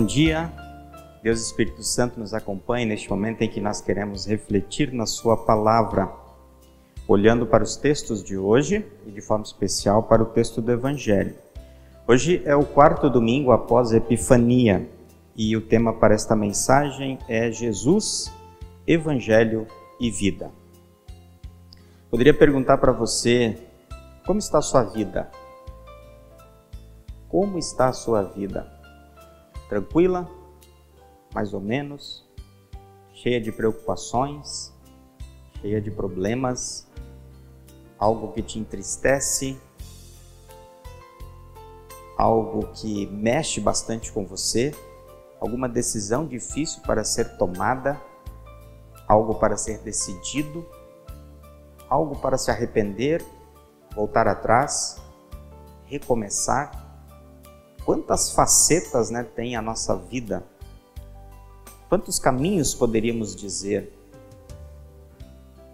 Bom dia, Deus Espírito Santo nos acompanhe neste momento em que nós queremos refletir na Sua palavra, olhando para os textos de hoje e de forma especial para o texto do Evangelho. Hoje é o quarto domingo após a Epifania e o tema para esta mensagem é Jesus, Evangelho e Vida. Poderia perguntar para você como está a sua vida? Como está a sua vida? Tranquila, mais ou menos, cheia de preocupações, cheia de problemas, algo que te entristece, algo que mexe bastante com você, alguma decisão difícil para ser tomada, algo para ser decidido, algo para se arrepender, voltar atrás, recomeçar quantas facetas né, tem a nossa vida, quantos caminhos poderíamos dizer.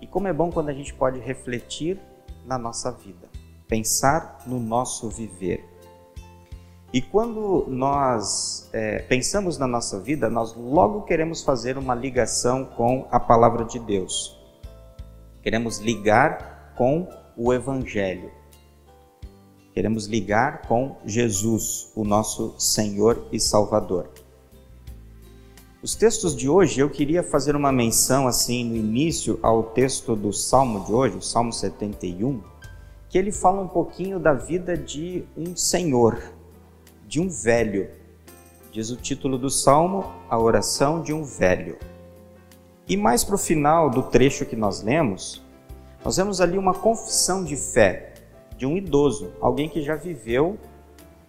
E como é bom quando a gente pode refletir na nossa vida, pensar no nosso viver. E quando nós é, pensamos na nossa vida, nós logo queremos fazer uma ligação com a palavra de Deus. Queremos ligar com o Evangelho. Queremos ligar com Jesus, o nosso Senhor e Salvador. Os textos de hoje, eu queria fazer uma menção assim no início ao texto do Salmo de hoje, o Salmo 71, que ele fala um pouquinho da vida de um senhor, de um velho. Diz o título do salmo, a oração de um velho. E mais para o final do trecho que nós lemos, nós vemos ali uma confissão de fé de um idoso, alguém que já viveu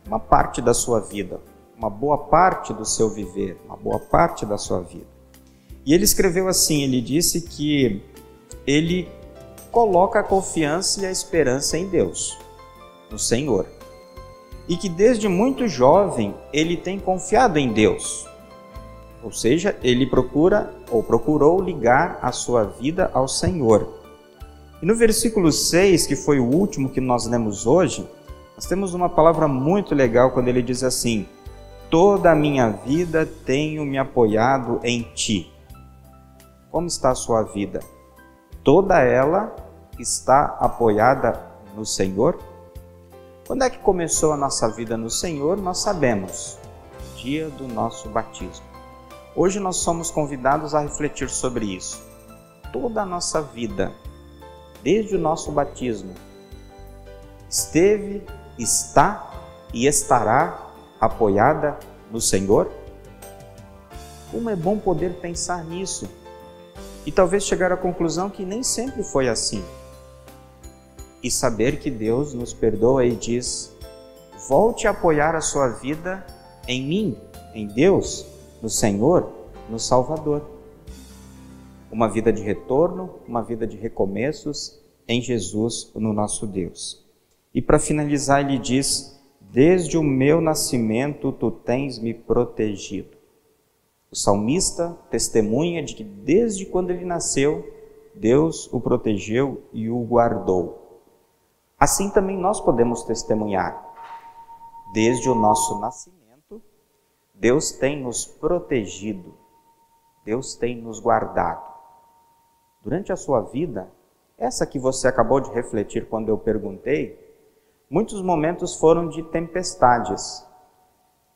uma parte da sua vida, uma boa parte do seu viver, uma boa parte da sua vida. E ele escreveu assim: ele disse que ele coloca a confiança e a esperança em Deus, no Senhor. E que desde muito jovem ele tem confiado em Deus. Ou seja, ele procura ou procurou ligar a sua vida ao Senhor. E no versículo 6, que foi o último que nós lemos hoje, nós temos uma palavra muito legal quando ele diz assim: Toda a minha vida tenho me apoiado em ti. Como está a sua vida? Toda ela está apoiada no Senhor? Quando é que começou a nossa vida no Senhor? Nós sabemos, dia do nosso batismo. Hoje nós somos convidados a refletir sobre isso. Toda a nossa vida desde o nosso batismo, esteve, está e estará apoiada no Senhor? Como é bom poder pensar nisso e talvez chegar à conclusão que nem sempre foi assim. E saber que Deus nos perdoa e diz: volte a apoiar a sua vida em mim, em Deus, no Senhor, no Salvador uma vida de retorno, uma vida de recomeços em Jesus, no nosso Deus. E para finalizar, ele diz: Desde o meu nascimento tu tens me protegido. O salmista testemunha de que desde quando ele nasceu, Deus o protegeu e o guardou. Assim também nós podemos testemunhar. Desde o nosso nascimento, Deus tem nos protegido, Deus tem nos guardado durante a sua vida, essa que você acabou de refletir quando eu perguntei, muitos momentos foram de tempestades,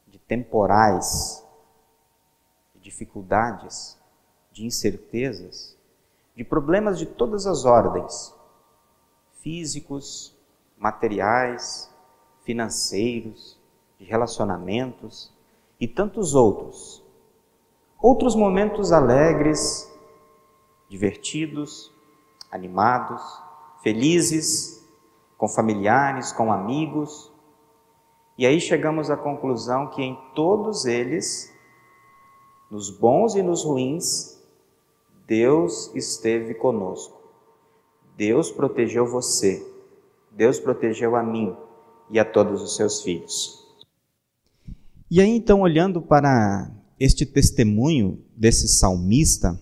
de temporais, de dificuldades, de incertezas, de problemas de todas as ordens, físicos, materiais, financeiros, de relacionamentos e tantos outros. Outros momentos alegres, divertidos, animados, felizes, com familiares, com amigos. E aí chegamos à conclusão que em todos eles, nos bons e nos ruins, Deus esteve conosco. Deus protegeu você. Deus protegeu a mim e a todos os seus filhos. E aí então, olhando para este testemunho desse salmista,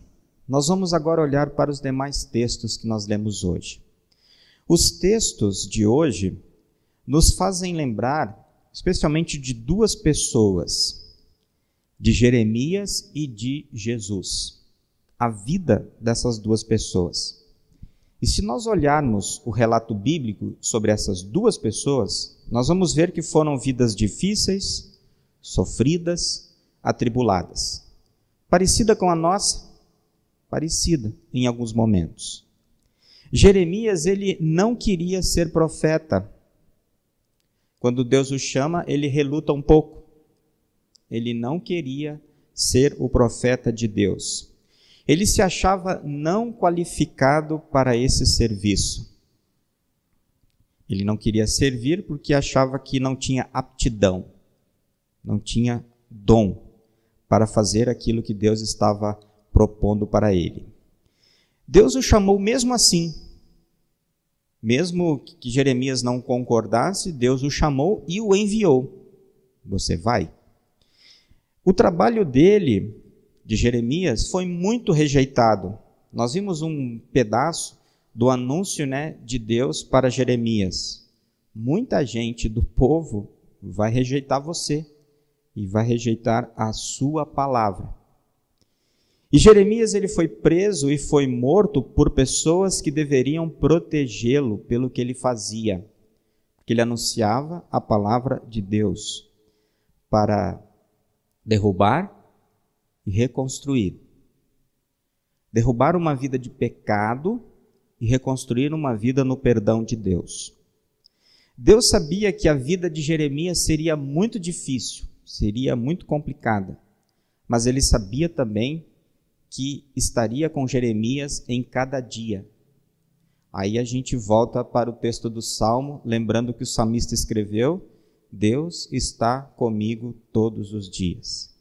nós vamos agora olhar para os demais textos que nós lemos hoje. Os textos de hoje nos fazem lembrar, especialmente, de duas pessoas de Jeremias e de Jesus. A vida dessas duas pessoas. E se nós olharmos o relato bíblico sobre essas duas pessoas, nós vamos ver que foram vidas difíceis, sofridas, atribuladas. Parecida com a nossa? Parecida em alguns momentos. Jeremias, ele não queria ser profeta. Quando Deus o chama, ele reluta um pouco. Ele não queria ser o profeta de Deus. Ele se achava não qualificado para esse serviço. Ele não queria servir porque achava que não tinha aptidão, não tinha dom para fazer aquilo que Deus estava propondo para ele. Deus o chamou mesmo assim. Mesmo que Jeremias não concordasse, Deus o chamou e o enviou. Você vai. O trabalho dele, de Jeremias, foi muito rejeitado. Nós vimos um pedaço do anúncio né, de Deus para Jeremias. Muita gente do povo vai rejeitar você e vai rejeitar a sua palavra. E Jeremias ele foi preso e foi morto por pessoas que deveriam protegê-lo pelo que ele fazia, porque ele anunciava a palavra de Deus para derrubar e reconstruir. Derrubar uma vida de pecado e reconstruir uma vida no perdão de Deus. Deus sabia que a vida de Jeremias seria muito difícil, seria muito complicada, mas ele sabia também que estaria com Jeremias em cada dia. Aí a gente volta para o texto do Salmo, lembrando que o salmista escreveu: Deus está comigo todos os dias.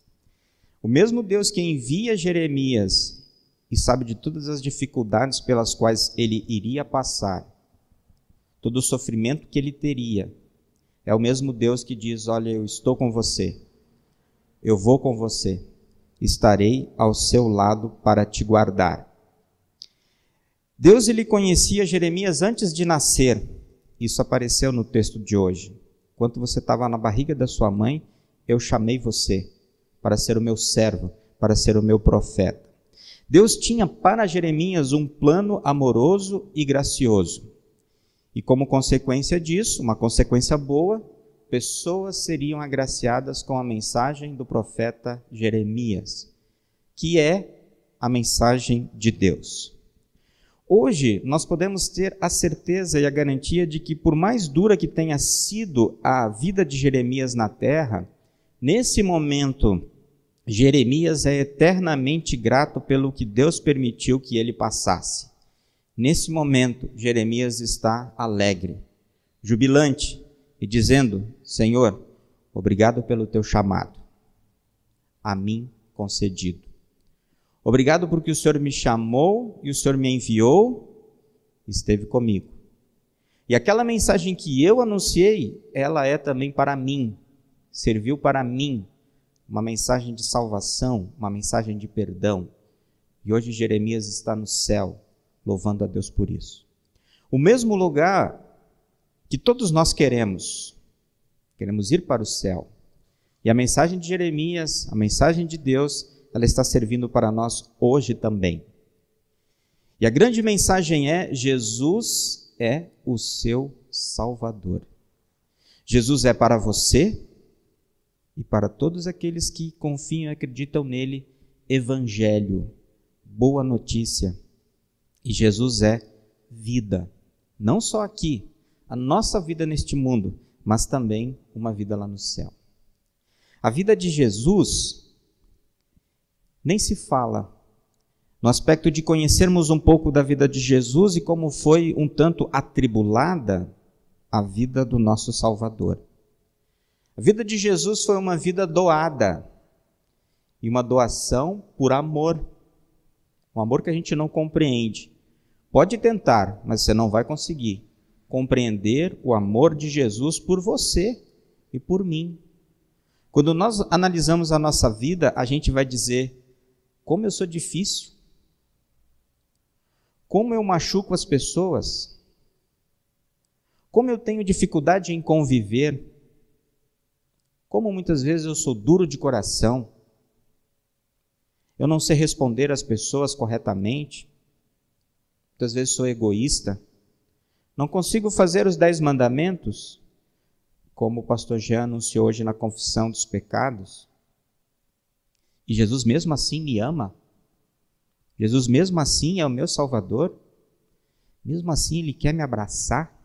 O mesmo Deus que envia Jeremias e sabe de todas as dificuldades pelas quais ele iria passar, todo o sofrimento que ele teria, é o mesmo Deus que diz: Olha, eu estou com você, eu vou com você estarei ao seu lado para te guardar. Deus ele conhecia Jeremias antes de nascer. Isso apareceu no texto de hoje. Enquanto você estava na barriga da sua mãe, eu chamei você para ser o meu servo, para ser o meu profeta. Deus tinha para Jeremias um plano amoroso e gracioso. E como consequência disso, uma consequência boa, pessoas seriam agraciadas com a mensagem do profeta Jeremias, que é a mensagem de Deus. Hoje, nós podemos ter a certeza e a garantia de que, por mais dura que tenha sido a vida de Jeremias na terra, nesse momento, Jeremias é eternamente grato pelo que Deus permitiu que ele passasse. Nesse momento, Jeremias está alegre, jubilante, e dizendo: Senhor, obrigado pelo teu chamado, a mim concedido. Obrigado porque o Senhor me chamou e o Senhor me enviou, esteve comigo. E aquela mensagem que eu anunciei, ela é também para mim, serviu para mim, uma mensagem de salvação, uma mensagem de perdão. E hoje Jeremias está no céu, louvando a Deus por isso. O mesmo lugar que todos nós queremos. Queremos ir para o céu. E a mensagem de Jeremias, a mensagem de Deus, ela está servindo para nós hoje também. E a grande mensagem é: Jesus é o seu Salvador. Jesus é para você e para todos aqueles que confiam e acreditam nele, evangelho, boa notícia. E Jesus é vida, não só aqui, a nossa vida neste mundo, mas também uma vida lá no céu. A vida de Jesus nem se fala no aspecto de conhecermos um pouco da vida de Jesus e como foi um tanto atribulada a vida do nosso Salvador. A vida de Jesus foi uma vida doada e uma doação por amor. Um amor que a gente não compreende. Pode tentar, mas você não vai conseguir compreender o amor de Jesus por você e por mim. Quando nós analisamos a nossa vida, a gente vai dizer: como eu sou difícil, como eu machuco as pessoas, como eu tenho dificuldade em conviver, como muitas vezes eu sou duro de coração, Eu não sei responder às pessoas corretamente. Muitas vezes sou egoísta. Não consigo fazer os dez mandamentos, como o pastor Jean anunciou hoje na confissão dos pecados. E Jesus mesmo assim me ama. Jesus mesmo assim é o meu Salvador. Mesmo assim ele quer me abraçar.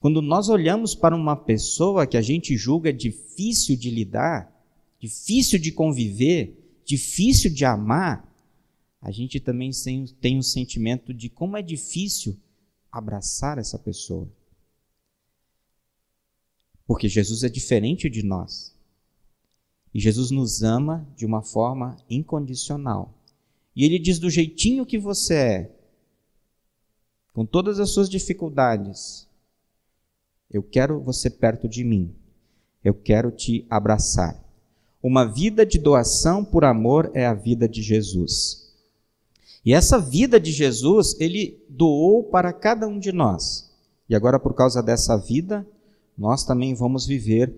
Quando nós olhamos para uma pessoa que a gente julga difícil de lidar, difícil de conviver, difícil de amar, a gente também tem um sentimento de como é difícil abraçar essa pessoa. Porque Jesus é diferente de nós. E Jesus nos ama de uma forma incondicional. E ele diz do jeitinho que você é, com todas as suas dificuldades, eu quero você perto de mim. Eu quero te abraçar. Uma vida de doação por amor é a vida de Jesus. E essa vida de Jesus, ele doou para cada um de nós. E agora, por causa dessa vida, nós também vamos viver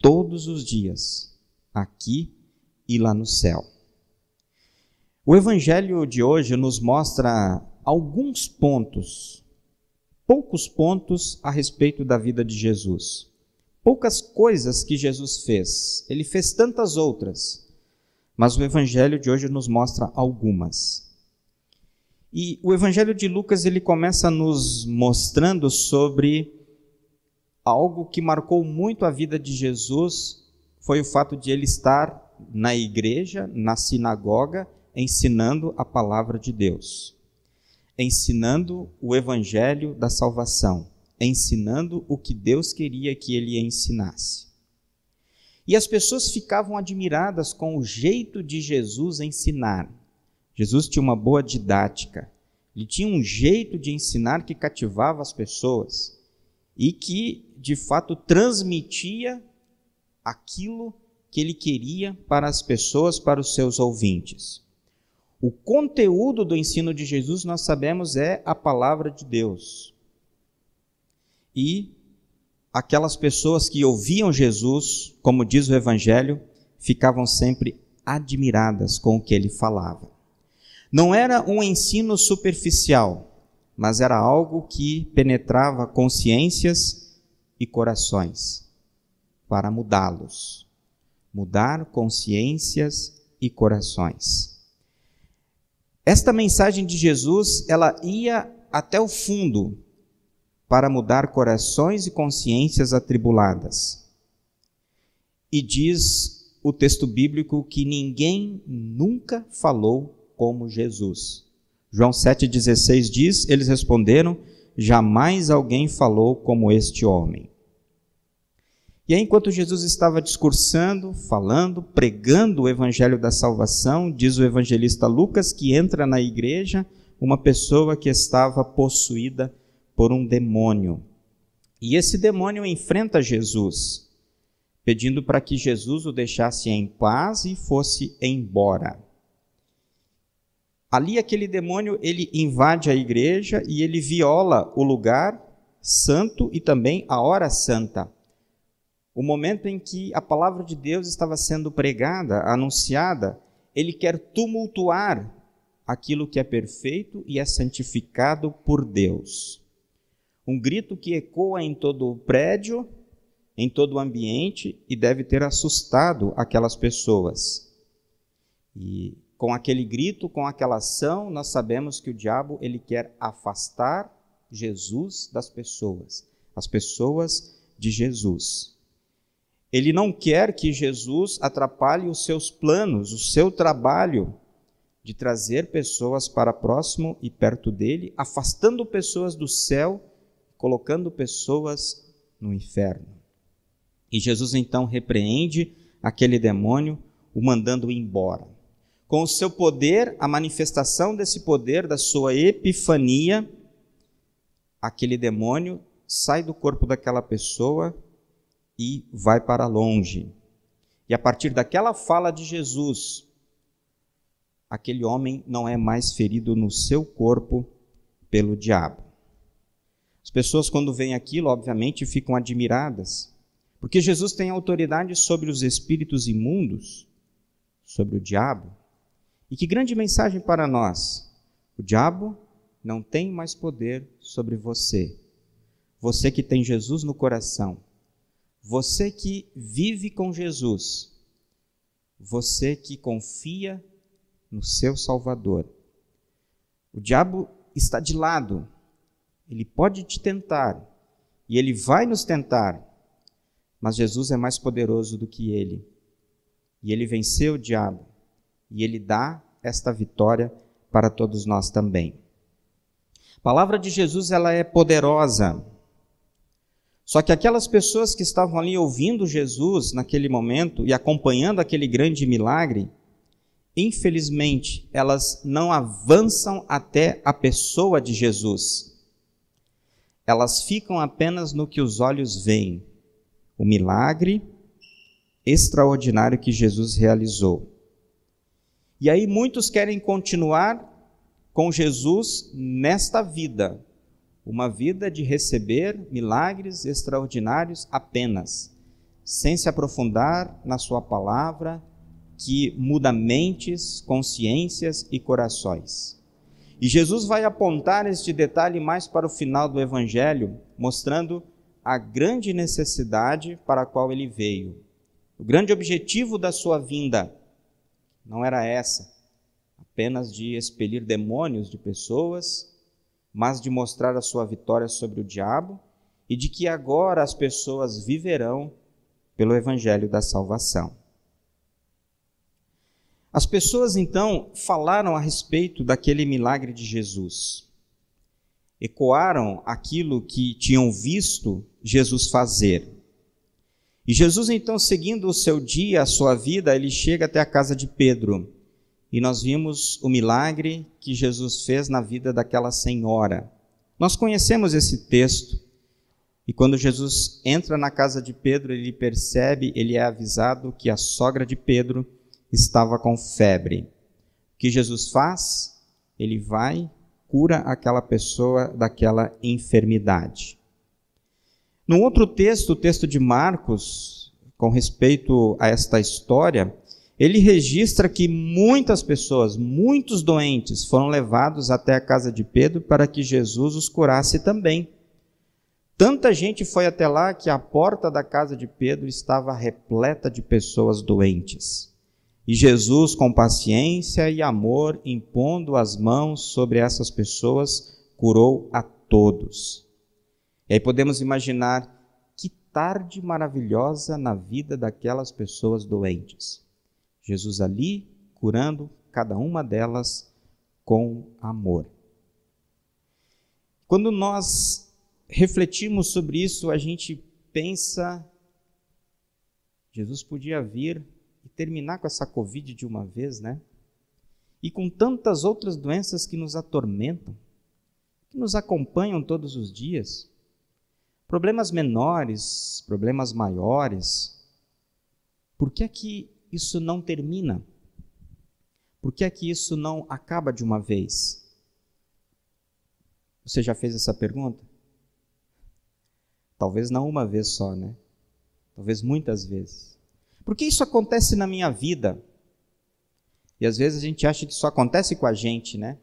todos os dias, aqui e lá no céu. O evangelho de hoje nos mostra alguns pontos, poucos pontos a respeito da vida de Jesus poucas coisas que Jesus fez. Ele fez tantas outras, mas o evangelho de hoje nos mostra algumas. E o evangelho de Lucas ele começa nos mostrando sobre algo que marcou muito a vida de Jesus, foi o fato de ele estar na igreja, na sinagoga, ensinando a palavra de Deus, ensinando o evangelho da salvação ensinando o que Deus queria que ele ensinasse. E as pessoas ficavam admiradas com o jeito de Jesus ensinar. Jesus tinha uma boa didática. Ele tinha um jeito de ensinar que cativava as pessoas e que, de fato, transmitia aquilo que ele queria para as pessoas, para os seus ouvintes. O conteúdo do ensino de Jesus, nós sabemos, é a palavra de Deus e aquelas pessoas que ouviam Jesus, como diz o Evangelho, ficavam sempre admiradas com o que ele falava. Não era um ensino superficial, mas era algo que penetrava consciências e corações para mudá-los. Mudar consciências e corações. Esta mensagem de Jesus, ela ia até o fundo para mudar corações e consciências atribuladas. E diz o texto bíblico que ninguém nunca falou como Jesus. João 7,16 diz: Eles responderam: Jamais alguém falou como este homem. E aí, enquanto Jesus estava discursando, falando, pregando o evangelho da salvação, diz o evangelista Lucas que entra na igreja uma pessoa que estava possuída por um demônio. E esse demônio enfrenta Jesus, pedindo para que Jesus o deixasse em paz e fosse embora. Ali aquele demônio, ele invade a igreja e ele viola o lugar santo e também a hora santa. O momento em que a palavra de Deus estava sendo pregada, anunciada, ele quer tumultuar aquilo que é perfeito e é santificado por Deus um grito que ecoa em todo o prédio, em todo o ambiente e deve ter assustado aquelas pessoas. E com aquele grito, com aquela ação, nós sabemos que o diabo ele quer afastar Jesus das pessoas, as pessoas de Jesus. Ele não quer que Jesus atrapalhe os seus planos, o seu trabalho de trazer pessoas para próximo e perto dele, afastando pessoas do céu colocando pessoas no inferno. E Jesus então repreende aquele demônio, o mandando embora. Com o seu poder, a manifestação desse poder, da sua epifania, aquele demônio sai do corpo daquela pessoa e vai para longe. E a partir daquela fala de Jesus, aquele homem não é mais ferido no seu corpo pelo diabo. As pessoas, quando veem aquilo, obviamente ficam admiradas, porque Jesus tem autoridade sobre os espíritos imundos, sobre o diabo, E que grande mensagem para nós! O diabo não tem mais poder sobre você. Você que tem Jesus no coração, você que vive com Jesus, você que confia no seu Salvador. O diabo está de lado, ele pode te tentar e ele vai nos tentar, mas Jesus é mais poderoso do que ele. E ele venceu o diabo e ele dá esta vitória para todos nós também. A palavra de Jesus ela é poderosa. Só que aquelas pessoas que estavam ali ouvindo Jesus naquele momento e acompanhando aquele grande milagre, infelizmente, elas não avançam até a pessoa de Jesus. Elas ficam apenas no que os olhos veem, o milagre extraordinário que Jesus realizou. E aí muitos querem continuar com Jesus nesta vida, uma vida de receber milagres extraordinários apenas, sem se aprofundar na Sua palavra, que muda mentes, consciências e corações. E Jesus vai apontar este detalhe mais para o final do Evangelho, mostrando a grande necessidade para a qual ele veio. O grande objetivo da sua vinda não era essa, apenas de expelir demônios de pessoas, mas de mostrar a sua vitória sobre o diabo e de que agora as pessoas viverão pelo evangelho da salvação. As pessoas então falaram a respeito daquele milagre de Jesus. Ecoaram aquilo que tinham visto Jesus fazer. E Jesus, então, seguindo o seu dia, a sua vida, ele chega até a casa de Pedro. E nós vimos o milagre que Jesus fez na vida daquela senhora. Nós conhecemos esse texto. E quando Jesus entra na casa de Pedro, ele percebe, ele é avisado que a sogra de Pedro estava com febre. O que Jesus faz? Ele vai, cura aquela pessoa daquela enfermidade. No outro texto, o texto de Marcos, com respeito a esta história, ele registra que muitas pessoas, muitos doentes, foram levados até a casa de Pedro para que Jesus os curasse também. Tanta gente foi até lá que a porta da casa de Pedro estava repleta de pessoas doentes. E Jesus, com paciência e amor, impondo as mãos sobre essas pessoas, curou a todos. E aí podemos imaginar que tarde maravilhosa na vida daquelas pessoas doentes. Jesus ali curando cada uma delas com amor. Quando nós refletimos sobre isso, a gente pensa: Jesus podia vir e terminar com essa Covid de uma vez, né? E com tantas outras doenças que nos atormentam, que nos acompanham todos os dias. Problemas menores, problemas maiores. Por que é que isso não termina? Por que é que isso não acaba de uma vez? Você já fez essa pergunta? Talvez não uma vez só, né? Talvez muitas vezes. Por que isso acontece na minha vida? E às vezes a gente acha que isso acontece com a gente, né?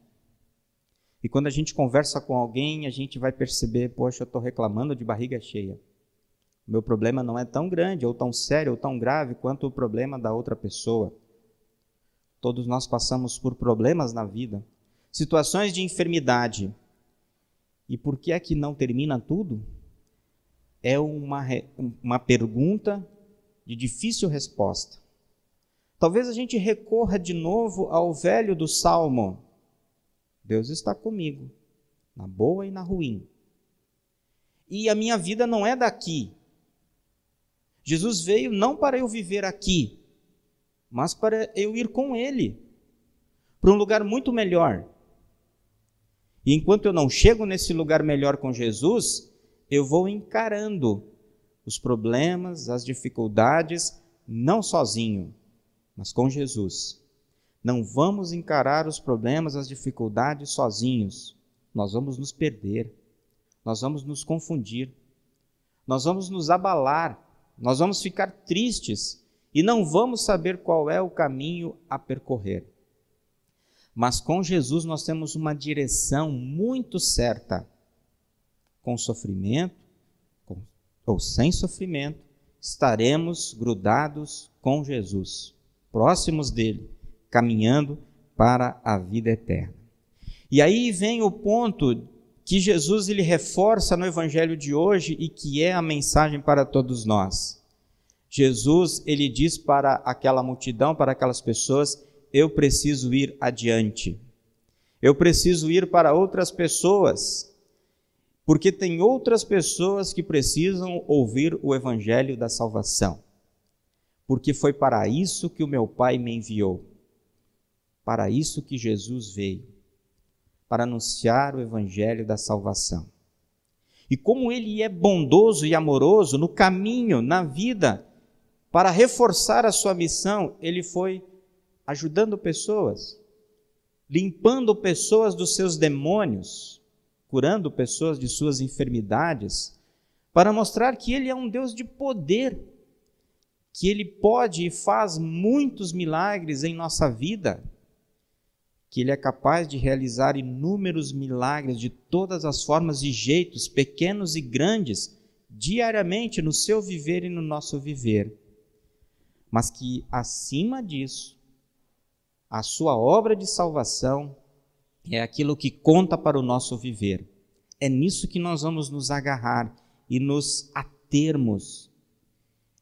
E quando a gente conversa com alguém, a gente vai perceber, poxa, eu estou reclamando de barriga cheia. O meu problema não é tão grande, ou tão sério, ou tão grave quanto o problema da outra pessoa. Todos nós passamos por problemas na vida, situações de enfermidade. E por que é que não termina tudo? É uma, uma pergunta de difícil resposta. Talvez a gente recorra de novo ao velho do salmo, Deus está comigo, na boa e na ruim. E a minha vida não é daqui. Jesus veio não para eu viver aqui, mas para eu ir com Ele para um lugar muito melhor. E enquanto eu não chego nesse lugar melhor com Jesus, eu vou encarando os problemas, as dificuldades, não sozinho, mas com Jesus. Não vamos encarar os problemas, as dificuldades sozinhos. Nós vamos nos perder. Nós vamos nos confundir. Nós vamos nos abalar. Nós vamos ficar tristes e não vamos saber qual é o caminho a percorrer. Mas com Jesus nós temos uma direção muito certa. Com sofrimento com, ou sem sofrimento, estaremos grudados com Jesus, próximos dele, caminhando para a vida eterna. E aí vem o ponto que Jesus ele reforça no evangelho de hoje e que é a mensagem para todos nós. Jesus ele diz para aquela multidão, para aquelas pessoas, eu preciso ir adiante. Eu preciso ir para outras pessoas, porque tem outras pessoas que precisam ouvir o evangelho da salvação. Porque foi para isso que o meu Pai me enviou. Para isso que Jesus veio para anunciar o evangelho da salvação. E como ele é bondoso e amoroso no caminho, na vida, para reforçar a sua missão, ele foi ajudando pessoas, limpando pessoas dos seus demônios, curando pessoas de suas enfermidades, para mostrar que ele é um Deus de poder, que ele pode e faz muitos milagres em nossa vida que ele é capaz de realizar inúmeros milagres de todas as formas e jeitos, pequenos e grandes, diariamente no seu viver e no nosso viver. Mas que, acima disso, a sua obra de salvação é aquilo que conta para o nosso viver. É nisso que nós vamos nos agarrar e nos atermos.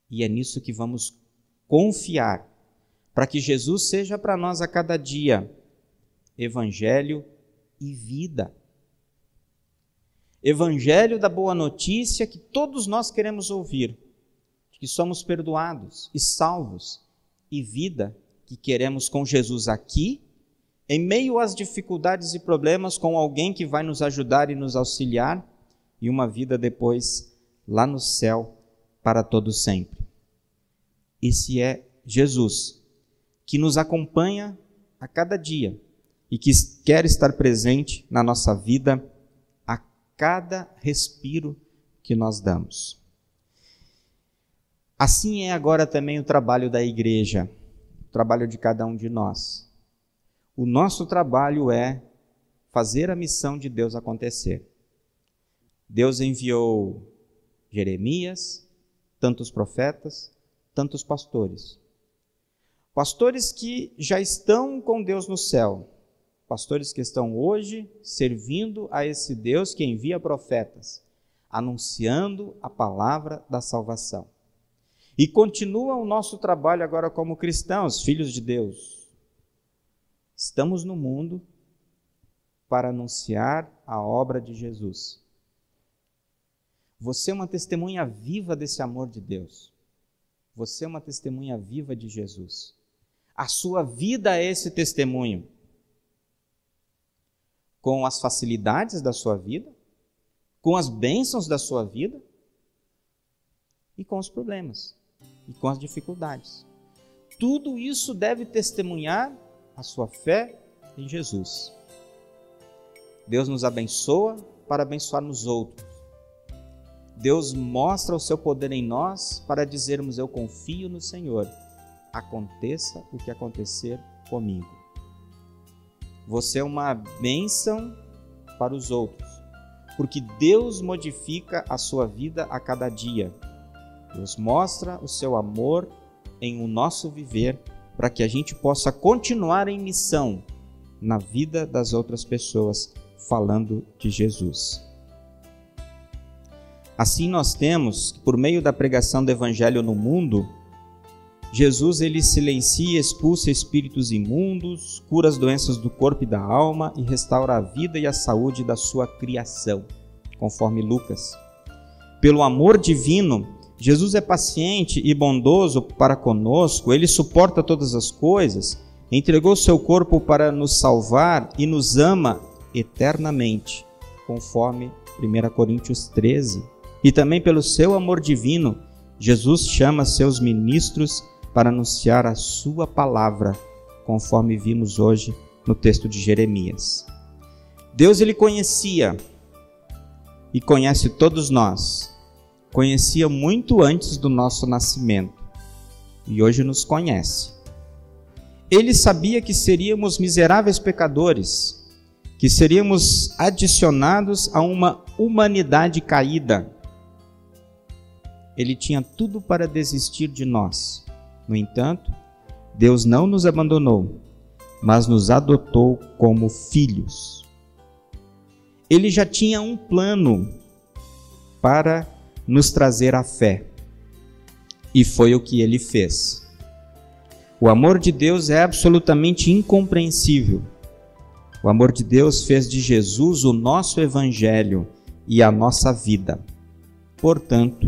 E é nisso que vamos confiar, para que Jesus seja para nós a cada dia evangelho e vida. Evangelho da boa notícia que todos nós queremos ouvir, que somos perdoados e salvos, e vida que queremos com Jesus aqui, em meio às dificuldades e problemas, com alguém que vai nos ajudar e nos auxiliar, e uma vida depois lá no céu para todo sempre. Esse é Jesus, que nos acompanha a cada dia e que quer estar presente na nossa vida a cada respiro que nós damos. Assim é agora também o trabalho da igreja, o trabalho de cada um de nós. O nosso trabalho é fazer a missão de Deus acontecer. Deus enviou Jeremias, tantos profetas, tantos pastores. Pastores que já estão com Deus no céu, pastores que estão hoje servindo a esse Deus que envia profetas, anunciando a palavra da salvação. E continua o nosso trabalho agora como cristãos, filhos de Deus. Estamos no mundo para anunciar a obra de Jesus. Você é uma testemunha viva desse amor de Deus. Você é uma testemunha viva de Jesus. A sua vida é esse testemunho com as facilidades da sua vida, com as bênçãos da sua vida e com os problemas e com as dificuldades. Tudo isso deve testemunhar a sua fé em Jesus. Deus nos abençoa para abençoarmos outros. Deus mostra o seu poder em nós para dizermos: Eu confio no Senhor, aconteça o que acontecer comigo. Você é uma bênção para os outros, porque Deus modifica a sua vida a cada dia. Deus mostra o seu amor em o nosso viver para que a gente possa continuar em missão na vida das outras pessoas, falando de Jesus. Assim nós temos, por meio da pregação do evangelho no mundo, Jesus ele silencia expulsa espíritos imundos, cura as doenças do corpo e da alma e restaura a vida e a saúde da sua criação, conforme Lucas. Pelo amor divino, Jesus é paciente e bondoso para conosco, ele suporta todas as coisas, entregou seu corpo para nos salvar e nos ama eternamente, conforme 1 Coríntios 13. E também pelo seu amor divino, Jesus chama seus ministros para anunciar a sua palavra, conforme vimos hoje no texto de Jeremias. Deus ele conhecia e conhece todos nós. Conhecia muito antes do nosso nascimento e hoje nos conhece. ele sabia que seríamos miseráveis pecadores, que seríamos adicionados a uma humanidade caída. Ele tinha tudo para desistir de nós. No entanto, Deus não nos abandonou, mas nos adotou como filhos. Ele já tinha um plano para nos trazer a fé. E foi o que ele fez. O amor de Deus é absolutamente incompreensível. O amor de Deus fez de Jesus o nosso evangelho e a nossa vida. Portanto,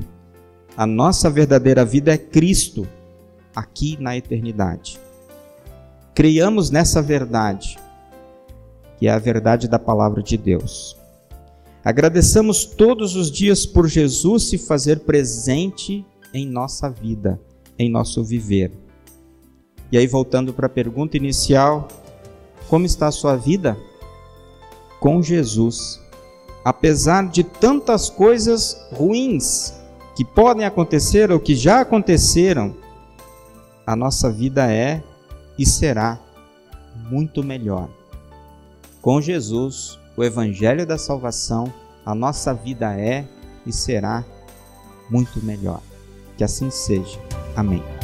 a nossa verdadeira vida é Cristo, aqui na eternidade. Creiamos nessa verdade, que é a verdade da palavra de Deus. Agradeçamos todos os dias por Jesus se fazer presente em nossa vida, em nosso viver. E aí, voltando para a pergunta inicial, como está a sua vida? Com Jesus. Apesar de tantas coisas ruins que podem acontecer ou que já aconteceram, a nossa vida é e será muito melhor. Com Jesus, o Evangelho da Salvação, a nossa vida é e será muito melhor. Que assim seja. Amém.